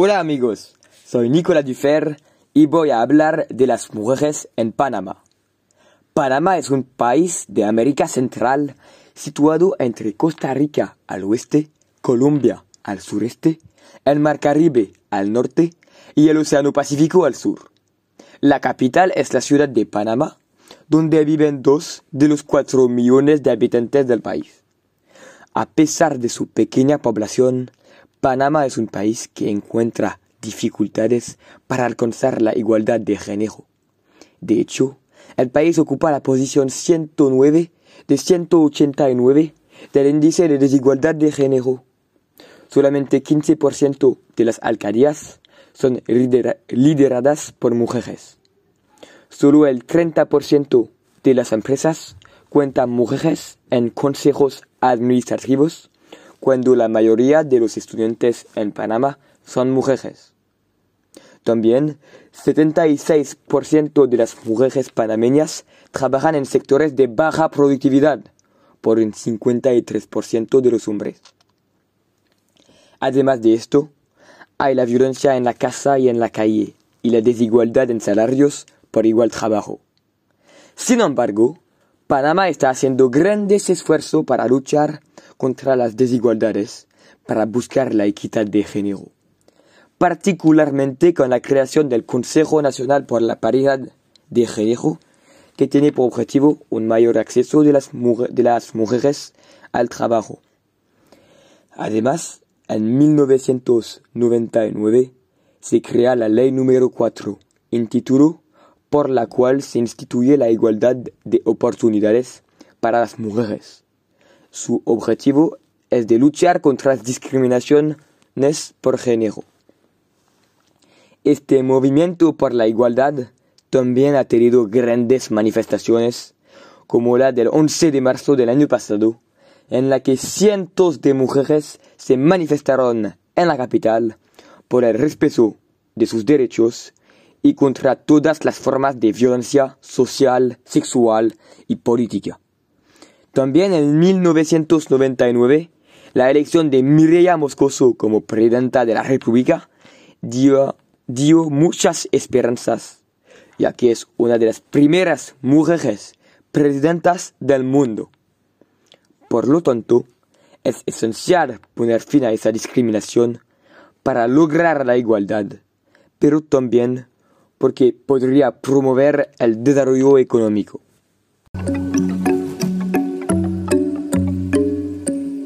Hola amigos, soy Nicolas Dufer y voy a hablar de las mujeres en Panamá. Panamá es un país de América Central situado entre Costa Rica al oeste, Colombia al sureste, el Mar Caribe al norte y el Océano Pacífico al sur. La capital es la ciudad de Panamá, donde viven dos de los cuatro millones de habitantes del país. A pesar de su pequeña población, Panamá es un país que encuentra dificultades para alcanzar la igualdad de género. De hecho, el país ocupa la posición 109 de 189 del índice de desigualdad de género. Solamente 15% de las alcaldías son lideradas por mujeres. Solo el 30% de las empresas cuentan mujeres en consejos administrativos cuando la mayoría de los estudiantes en Panamá son mujeres. También 76% de las mujeres panameñas trabajan en sectores de baja productividad, por un 53% de los hombres. Además de esto, hay la violencia en la casa y en la calle, y la desigualdad en salarios por igual trabajo. Sin embargo, Panamá está haciendo grandes esfuerzos para luchar contra las desigualdades para buscar la equidad de género, particularmente con la creación del Consejo Nacional por la Paridad de Género, que tiene por objetivo un mayor acceso de las, mujeres al trabajo. Además, en 1999 se crea la ley número 4, título por la cual se instituye la igualdad de oportunidades para las mujeres. Su objetivo es de luchar contra las discriminaciones por género. Este movimiento por la igualdad también ha tenido grandes manifestaciones, como la del 11 de marzo del año pasado, en la que cientos de mujeres se manifestaron en la capital por el respeto de sus derechos y contra todas las formas de violencia social, sexual y política. También en 1999, la elección de Mireya Moscoso como presidenta de la República dio, dio muchas esperanzas, ya que es una de las primeras mujeres presidentas del mundo. Por lo tanto, es esencial poner fin a esa discriminación para lograr la igualdad, pero también porque podría promover el desarrollo económico.